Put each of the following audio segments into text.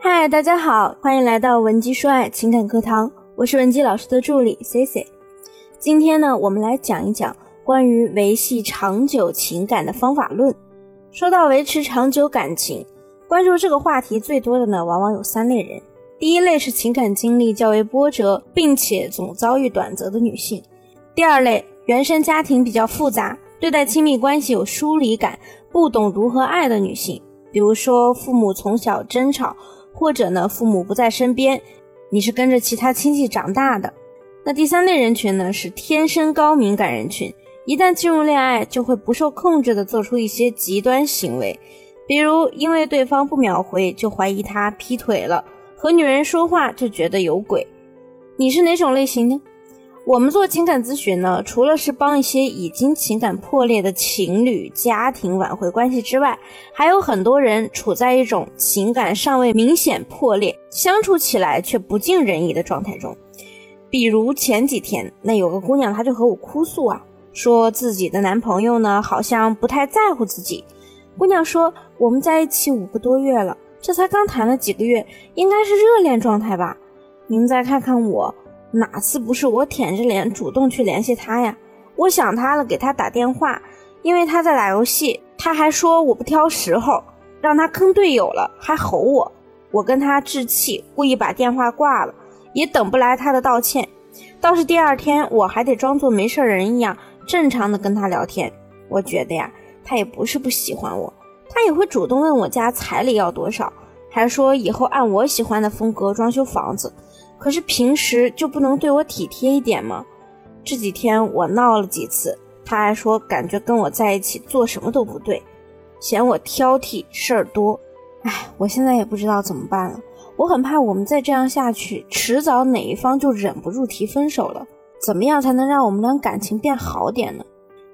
嗨，大家好，欢迎来到文姬说爱情感课堂，我是文姬老师的助理 C C。今天呢，我们来讲一讲关于维系长久情感的方法论。说到维持长久感情，关注这个话题最多的呢，往往有三类人。第一类是情感经历较为波折，并且总遭遇短则的女性；第二类，原生家庭比较复杂，对待亲密关系有疏离感，不懂如何爱的女性，比如说父母从小争吵。或者呢，父母不在身边，你是跟着其他亲戚长大的。那第三类人群呢，是天生高敏感人群，一旦进入恋爱，就会不受控制的做出一些极端行为，比如因为对方不秒回就怀疑他劈腿了，和女人说话就觉得有鬼。你是哪种类型呢？我们做情感咨询呢，除了是帮一些已经情感破裂的情侣家庭挽回关系之外，还有很多人处在一种情感尚未明显破裂，相处起来却不尽人意的状态中。比如前几天，那有个姑娘，她就和我哭诉啊，说自己的男朋友呢，好像不太在乎自己。姑娘说，我们在一起五个多月了，这才刚谈了几个月，应该是热恋状态吧？您再看看我。哪次不是我舔着脸主动去联系他呀？我想他了，给他打电话，因为他在打游戏，他还说我不挑时候，让他坑队友了，还吼我。我跟他置气，故意把电话挂了，也等不来他的道歉。倒是第二天，我还得装作没事人一样，正常的跟他聊天。我觉得呀，他也不是不喜欢我，他也会主动问我家彩礼要多少，还说以后按我喜欢的风格装修房子。可是平时就不能对我体贴一点吗？这几天我闹了几次，他还说感觉跟我在一起做什么都不对，嫌我挑剔事儿多。哎，我现在也不知道怎么办了。我很怕我们再这样下去，迟早哪一方就忍不住提分手了。怎么样才能让我们俩感情变好点呢？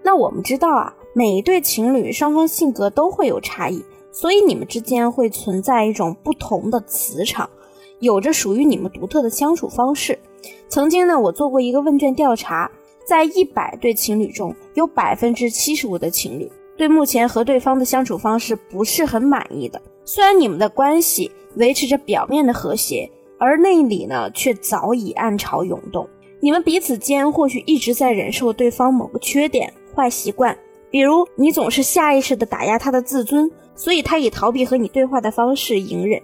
那我们知道啊，每一对情侣双方性格都会有差异，所以你们之间会存在一种不同的磁场。有着属于你们独特的相处方式。曾经呢，我做过一个问卷调查，在一百对情侣中，有百分之七十五的情侣对目前和对方的相处方式不是很满意的。虽然你们的关系维持着表面的和谐，而内里呢却早已暗潮涌动。你们彼此间或许一直在忍受对方某个缺点、坏习惯，比如你总是下意识地打压他的自尊，所以他以逃避和你对话的方式隐忍。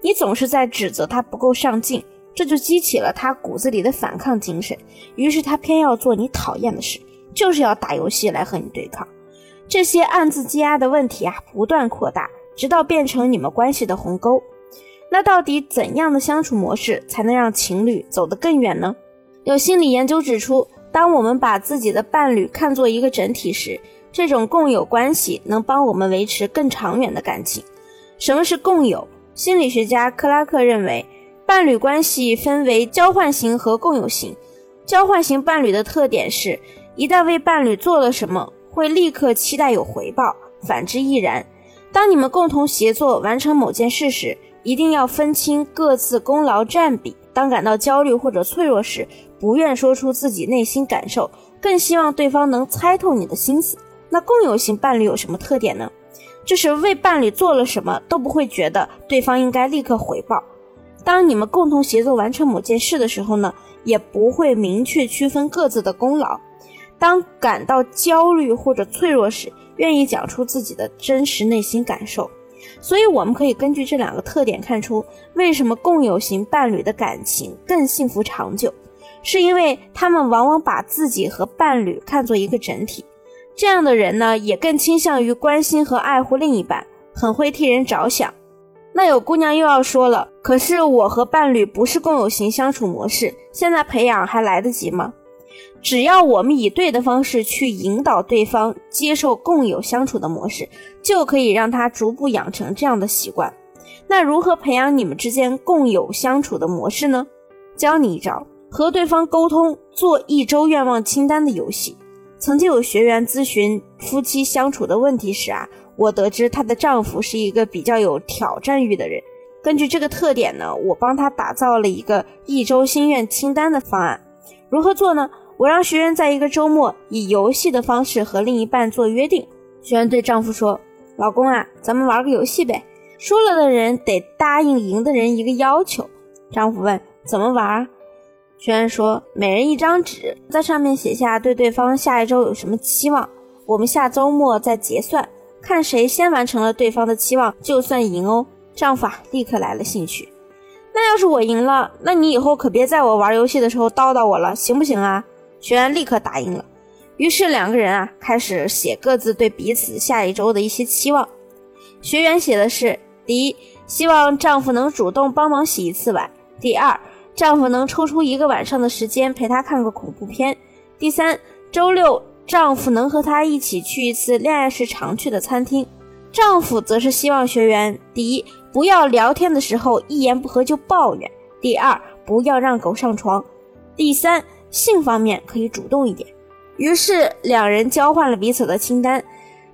你总是在指责他不够上进，这就激起了他骨子里的反抗精神。于是他偏要做你讨厌的事，就是要打游戏来和你对抗。这些暗自积压的问题啊，不断扩大，直到变成你们关系的鸿沟。那到底怎样的相处模式才能让情侣走得更远呢？有心理研究指出，当我们把自己的伴侣看作一个整体时，这种共有关系能帮我们维持更长远的感情。什么是共有？心理学家克拉克认为，伴侣关系分为交换型和共有型。交换型伴侣的特点是，一旦为伴侣做了什么，会立刻期待有回报；反之亦然。当你们共同协作完成某件事时，一定要分清各自功劳占比。当感到焦虑或者脆弱时，不愿说出自己内心感受，更希望对方能猜透你的心思。那共有型伴侣有什么特点呢？就是为伴侣做了什么都不会觉得对方应该立刻回报。当你们共同协作完成某件事的时候呢，也不会明确区分各自的功劳。当感到焦虑或者脆弱时，愿意讲出自己的真实内心感受。所以我们可以根据这两个特点看出，为什么共有型伴侣的感情更幸福长久，是因为他们往往把自己和伴侣看作一个整体。这样的人呢，也更倾向于关心和爱护另一半，很会替人着想。那有姑娘又要说了，可是我和伴侣不是共有型相处模式，现在培养还来得及吗？只要我们以对的方式去引导对方接受共有相处的模式，就可以让他逐步养成这样的习惯。那如何培养你们之间共有相处的模式呢？教你一招，和对方沟通，做一周愿望清单的游戏。曾经有学员咨询夫妻相处的问题时啊，我得知她的丈夫是一个比较有挑战欲的人。根据这个特点呢，我帮她打造了一个一周心愿清单的方案。如何做呢？我让学员在一个周末以游戏的方式和另一半做约定。学员对丈夫说：“老公啊，咱们玩个游戏呗。输了的人得答应赢的人一个要求。丈夫问：“怎么玩？”学员说：“每人一张纸，在上面写下对对方下一周有什么期望，我们下周末再结算，看谁先完成了对方的期望就算赢哦。”丈夫啊，立刻来了兴趣。那要是我赢了，那你以后可别在我玩游戏的时候叨叨我了，行不行啊？学员立刻答应了。于是两个人啊开始写各自对彼此下一周的一些期望。学员写的是：第一，希望丈夫能主动帮忙洗一次碗；第二，丈夫能抽出一个晚上的时间陪她看个恐怖片；第三，周六丈夫能和她一起去一次恋爱时常去的餐厅。丈夫则是希望学员：第一，不要聊天的时候一言不合就抱怨；第二，不要让狗上床；第三，性方面可以主动一点。于是两人交换了彼此的清单。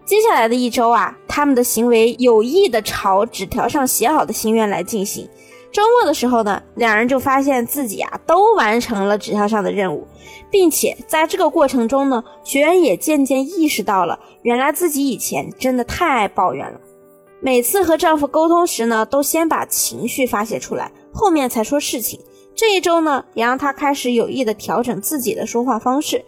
接下来的一周啊，他们的行为有意的朝纸条上写好的心愿来进行。周末的时候呢，两人就发现自己啊都完成了纸条上的任务，并且在这个过程中呢，学员也渐渐意识到了，原来自己以前真的太爱抱怨了。每次和丈夫沟通时呢，都先把情绪发泄出来，后面才说事情。这一周呢，也让她开始有意的调整自己的说话方式。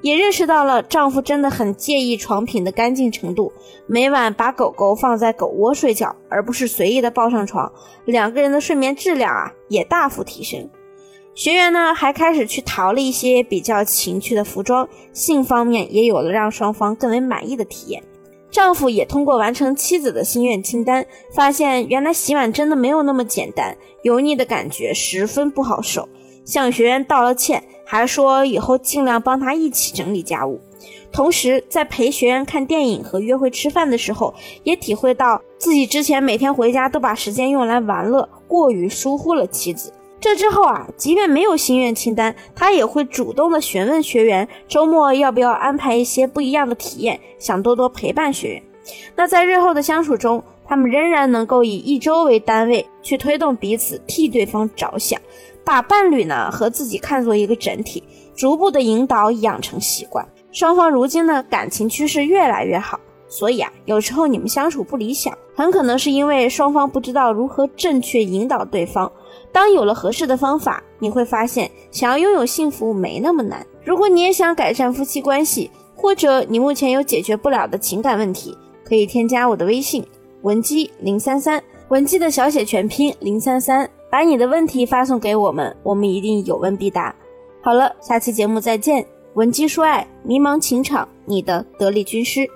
也认识到了丈夫真的很介意床品的干净程度，每晚把狗狗放在狗窝睡觉，而不是随意的抱上床，两个人的睡眠质量啊也大幅提升。学员呢还开始去淘了一些比较情趣的服装，性方面也有了让双方更为满意的体验。丈夫也通过完成妻子的心愿清单，发现原来洗碗真的没有那么简单，油腻的感觉十分不好受，向学员道了歉。还说以后尽量帮他一起整理家务，同时在陪学员看电影和约会吃饭的时候，也体会到自己之前每天回家都把时间用来玩乐，过于疏忽了妻子。这之后啊，即便没有心愿清单，他也会主动的询问学员周末要不要安排一些不一样的体验，想多多陪伴学员。那在日后的相处中，他们仍然能够以一周为单位去推动彼此，替对方着想。把伴侣呢和自己看作一个整体，逐步的引导养成习惯，双方如今呢感情趋势越来越好。所以啊，有时候你们相处不理想，很可能是因为双方不知道如何正确引导对方。当有了合适的方法，你会发现想要拥有幸福没那么难。如果你也想改善夫妻关系，或者你目前有解决不了的情感问题，可以添加我的微信文姬零三三，文姬的小写全拼零三三。把你的问题发送给我们，我们一定有问必答。好了，下期节目再见。文姬说爱，迷茫情场，你的得力军师。